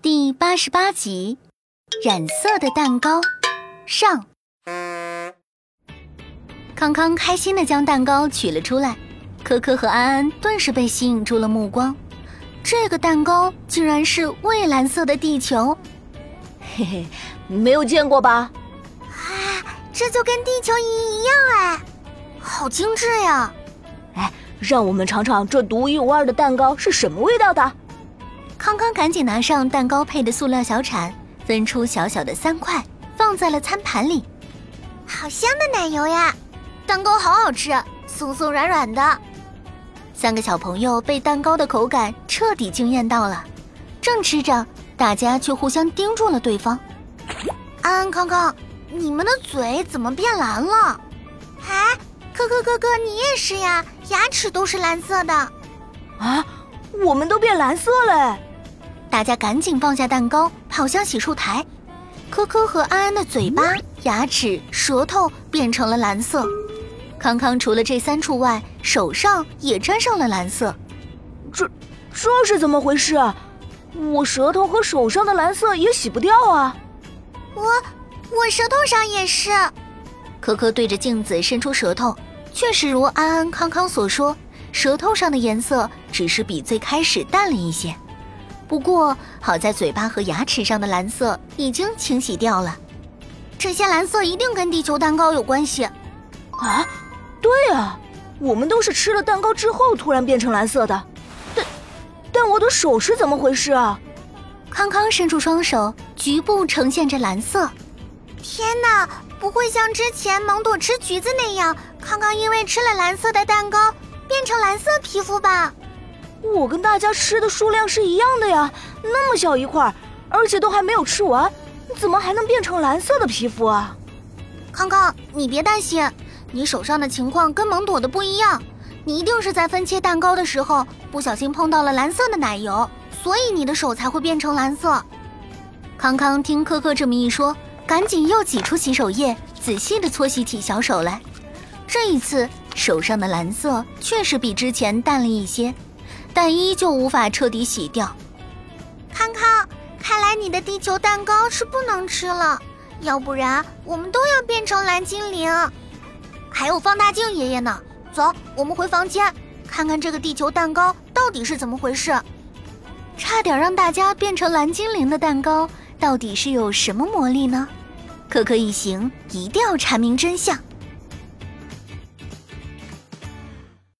第八十八集，染色的蛋糕上。康康开心的将蛋糕取了出来，可可和安安顿时被吸引住了目光。这个蛋糕竟然是蔚蓝色的地球，嘿嘿，没有见过吧？啊，这就跟地球仪一样哎，好精致呀！哎，让我们尝尝这独一无二的蛋糕是什么味道的。康康赶紧拿上蛋糕配的塑料小铲，分出小小的三块，放在了餐盘里。好香的奶油呀！蛋糕好好吃，松松软软的。三个小朋友被蛋糕的口感彻底惊艳到了，正吃着，大家却互相盯住了对方。安安、康康，你们的嘴怎么变蓝了？哎，可可哥哥，你也是呀，牙齿都是蓝色的。啊，我们都变蓝色了！大家赶紧放下蛋糕，跑向洗漱台。科科和安安的嘴巴、牙齿、舌头变成了蓝色。康康除了这三处外，手上也沾上了蓝色。这这是怎么回事？我舌头和手上的蓝色也洗不掉啊！我我舌头上也是。可可对着镜子伸出舌头，确实如安安、康康所说，舌头上的颜色只是比最开始淡了一些。不过好在嘴巴和牙齿上的蓝色已经清洗掉了，这些蓝色一定跟地球蛋糕有关系。啊，对啊，我们都是吃了蛋糕之后突然变成蓝色的。但但我的手是怎么回事啊？康康伸出双手，局部呈现着蓝色。天哪，不会像之前芒朵吃橘子那样，康康因为吃了蓝色的蛋糕变成蓝色皮肤吧？我跟大家吃的数量是一样的呀，那么小一块，而且都还没有吃完，怎么还能变成蓝色的皮肤啊？康康，你别担心，你手上的情况跟蒙朵的不一样，你一定是在分切蛋糕的时候不小心碰到了蓝色的奶油，所以你的手才会变成蓝色。康康听科科这么一说，赶紧又挤出洗手液，仔细的搓洗起小手来。这一次手上的蓝色确实比之前淡了一些。但依旧无法彻底洗掉。康康，看来你的地球蛋糕是不能吃了，要不然我们都要变成蓝精灵。还有放大镜爷爷呢，走，我们回房间，看看这个地球蛋糕到底是怎么回事。差点让大家变成蓝精灵的蛋糕，到底是有什么魔力呢？可可一行一定要查明真相。